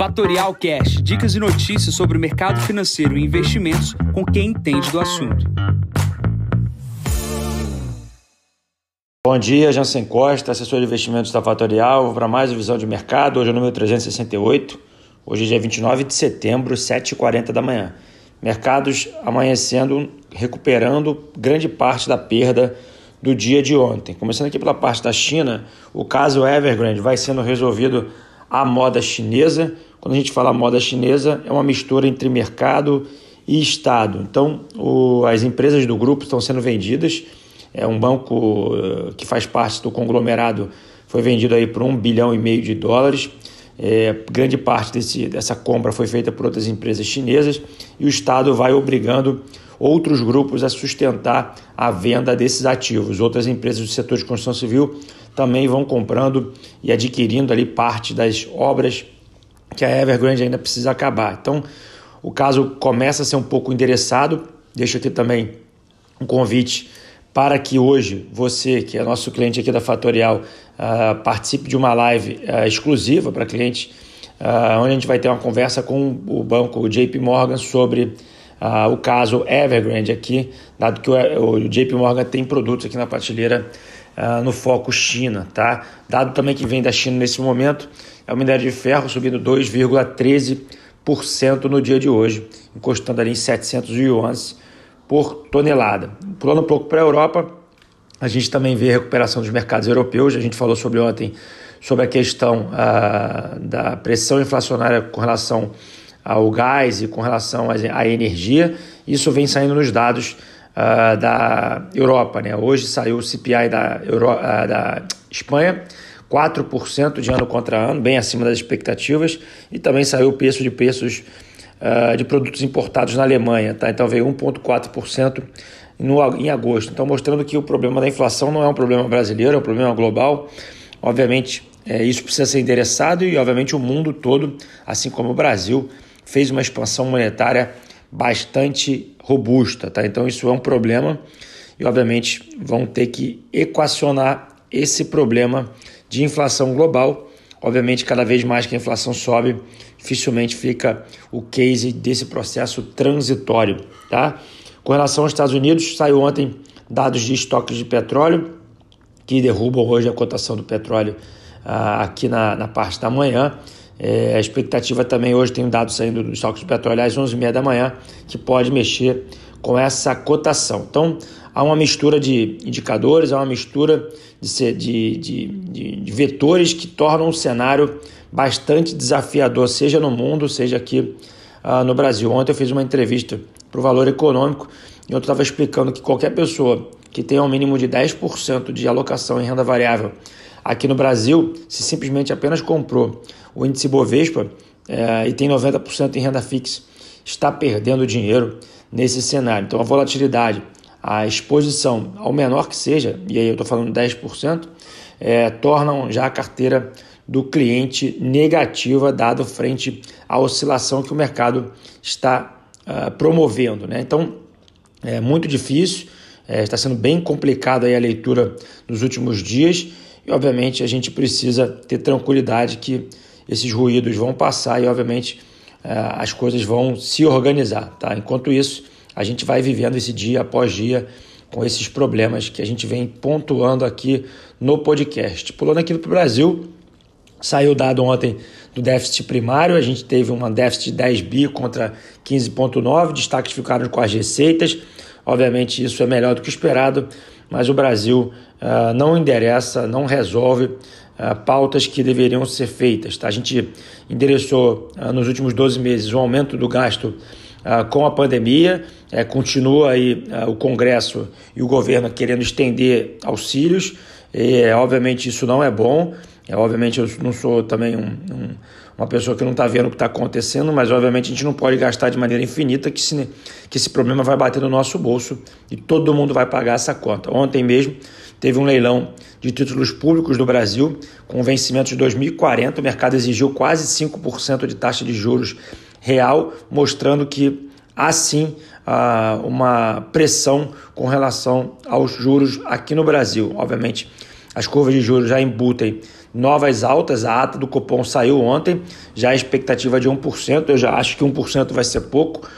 Fatorial Cash, dicas e notícias sobre o mercado financeiro e investimentos com quem entende do assunto. Bom dia, Jansen Costa, assessor de investimentos da Fatorial, para mais visão de mercado. Hoje é o número 368, hoje é dia 29 de setembro, 7h40 da manhã. Mercados amanhecendo, recuperando grande parte da perda do dia de ontem. Começando aqui pela parte da China, o caso Evergrande vai sendo resolvido à moda chinesa. Quando a gente fala moda chinesa, é uma mistura entre mercado e Estado. Então, o, as empresas do grupo estão sendo vendidas. É um banco uh, que faz parte do conglomerado foi vendido aí por um bilhão e meio de dólares. É, grande parte desse, dessa compra foi feita por outras empresas chinesas e o Estado vai obrigando outros grupos a sustentar a venda desses ativos. Outras empresas do setor de construção civil também vão comprando e adquirindo ali parte das obras que a Evergrande ainda precisa acabar. Então, o caso começa a ser um pouco endereçado. Deixo aqui também um convite para que hoje você, que é nosso cliente aqui da Fatorial, uh, participe de uma live uh, exclusiva para clientes, uh, onde a gente vai ter uma conversa com o banco JP Morgan sobre o caso Evergrande aqui, dado que o, o JP Morgan tem produtos aqui na prateleira uh, no foco China, tá? Dado também que vem da China nesse momento, é o minério de ferro subindo 2,13% no dia de hoje, encostando ali em 700 yuans por tonelada. Pulando um pouco para a Europa, a gente também vê a recuperação dos mercados europeus, a gente falou sobre ontem sobre a questão uh, da pressão inflacionária com relação ao gás e com relação à energia. Isso vem saindo nos dados uh, da Europa. Né? Hoje saiu o CPI da, Euro, uh, da Espanha, 4% de ano contra ano, bem acima das expectativas, e também saiu o preço de preços uh, de produtos importados na Alemanha. Tá? Então veio 1,4% no, em agosto. Então mostrando que o problema da inflação não é um problema brasileiro, é um problema global. Obviamente, é, isso precisa ser endereçado e, obviamente, o mundo todo, assim como o Brasil, fez uma expansão monetária bastante robusta, tá? Então isso é um problema e obviamente vão ter que equacionar esse problema de inflação global. Obviamente, cada vez mais que a inflação sobe, dificilmente fica o case desse processo transitório, tá? Com relação aos Estados Unidos, saiu ontem dados de estoques de petróleo que derrubam hoje a cotação do petróleo uh, aqui na, na parte da manhã. É, a expectativa também hoje tem um dado saindo dos estoques petróleo às 11h30 da manhã que pode mexer com essa cotação. Então, há uma mistura de indicadores, há uma mistura de, de, de, de vetores que tornam o cenário bastante desafiador, seja no mundo, seja aqui uh, no Brasil. Ontem eu fiz uma entrevista para o Valor Econômico e eu estava explicando que qualquer pessoa que tenha um mínimo de 10% de alocação em renda variável aqui no Brasil, se simplesmente apenas comprou o índice Bovespa é, e tem 90% em renda fixa, está perdendo dinheiro nesse cenário. Então a volatilidade, a exposição, ao menor que seja, e aí eu estou falando 10%, é, tornam já a carteira do cliente negativa, dado frente à oscilação que o mercado está uh, promovendo. Né? Então é muito difícil, é, está sendo bem complicada a leitura nos últimos dias e, obviamente, a gente precisa ter tranquilidade que esses ruídos vão passar e, obviamente, eh, as coisas vão se organizar. Tá? Enquanto isso, a gente vai vivendo esse dia após dia com esses problemas que a gente vem pontuando aqui no podcast. Pulando aqui para o Brasil, saiu dado ontem do déficit primário, a gente teve uma déficit de 10 bi contra 15,9, destaques ficaram com as receitas, obviamente isso é melhor do que esperado, mas o Brasil uh, não endereça, não resolve uh, pautas que deveriam ser feitas. Tá? A gente endereçou uh, nos últimos 12 meses o aumento do gasto com a pandemia, é, continua aí o Congresso e o governo querendo estender auxílios, e, obviamente isso não é bom, é, obviamente eu não sou também um, um, uma pessoa que não está vendo o que está acontecendo, mas obviamente a gente não pode gastar de maneira infinita que, se, que esse problema vai bater no nosso bolso e todo mundo vai pagar essa conta. Ontem mesmo teve um leilão de títulos públicos do Brasil com vencimento de 2040, o mercado exigiu quase 5% de taxa de juros real, mostrando que há sim uh, uma pressão com relação aos juros aqui no Brasil. Obviamente, as curvas de juros já embutem novas altas. A ata do Copom saiu ontem, já a expectativa de 1%. Eu já acho que 1% vai ser pouco,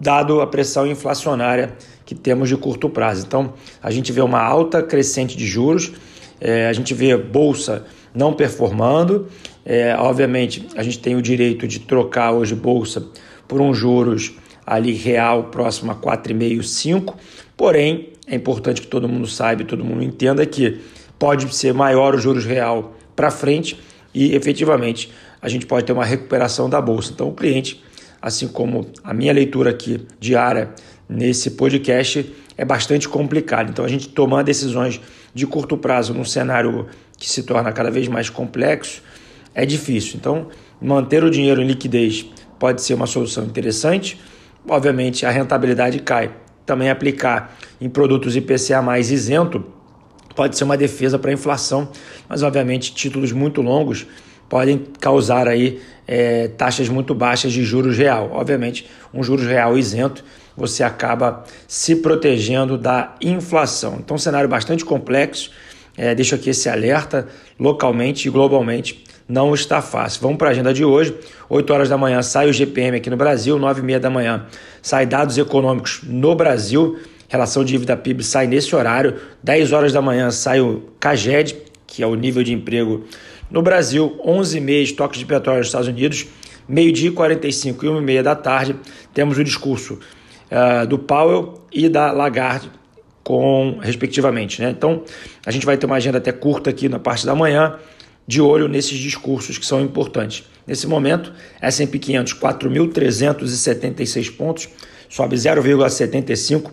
dado a pressão inflacionária que temos de curto prazo. Então, a gente vê uma alta crescente de juros, é, a gente vê bolsa não performando. É, obviamente, a gente tem o direito de trocar hoje bolsa por um juros ali real próximo a 4,5, 5. Porém, é importante que todo mundo saiba, todo mundo entenda que pode ser maior o juros real para frente e efetivamente a gente pode ter uma recuperação da bolsa. Então, o cliente, assim como a minha leitura aqui diária nesse podcast, é bastante complicado. Então, a gente tomar decisões de curto prazo num cenário que se torna cada vez mais complexo é difícil. Então, manter o dinheiro em liquidez pode ser uma solução interessante. Obviamente, a rentabilidade cai. Também aplicar em produtos IPCA mais isento pode ser uma defesa para a inflação, mas obviamente títulos muito longos podem causar aí é, taxas muito baixas de juros real. Obviamente, um juros real isento, você acaba se protegendo da inflação. Então, um cenário bastante complexo. É, deixo aqui esse alerta localmente e globalmente não está fácil. Vamos para a agenda de hoje. 8 horas da manhã sai o GPM aqui no Brasil, 9 e meia da manhã sai dados econômicos no Brasil, relação dívida PIB sai nesse horário, 10 horas da manhã sai o CAGED, que é o nível de emprego no Brasil, 11 e meia estoques de petróleo nos Estados Unidos, meio-dia e 45 e 1 e meia da tarde, temos o discurso uh, do Powell e da Lagarde, com respectivamente. Né? Então, a gente vai ter uma agenda até curta aqui na parte da manhã, de olho nesses discursos que são importantes. Nesse momento, S&P 500 4.376 pontos, sobe 0,75,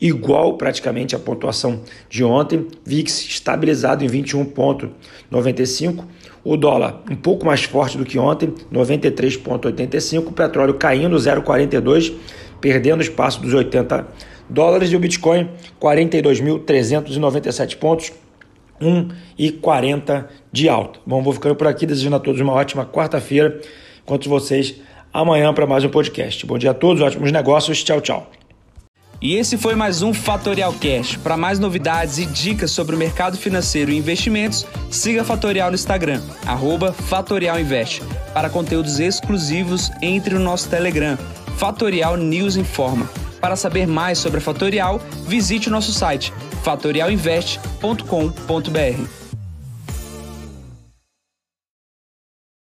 igual praticamente a pontuação de ontem. VIX estabilizado em 21,95. O dólar um pouco mais forte do que ontem, 93,85. O petróleo caindo 0,42, perdendo espaço dos 80 dólares. E o Bitcoin 42.397 pontos 1,40 de alta. Bom, vou ficando por aqui, desejando a todos uma ótima quarta-feira. Encontro vocês amanhã para mais um podcast. Bom dia a todos, ótimos negócios. Tchau, tchau. E esse foi mais um Fatorial Cash. Para mais novidades e dicas sobre o mercado financeiro e investimentos, siga Fatorial no Instagram, @fatorialinvest. Para conteúdos exclusivos, entre no nosso Telegram, Fatorial News Informa. Para saber mais sobre a Fatorial, visite o nosso site fatorialinvest.com.br.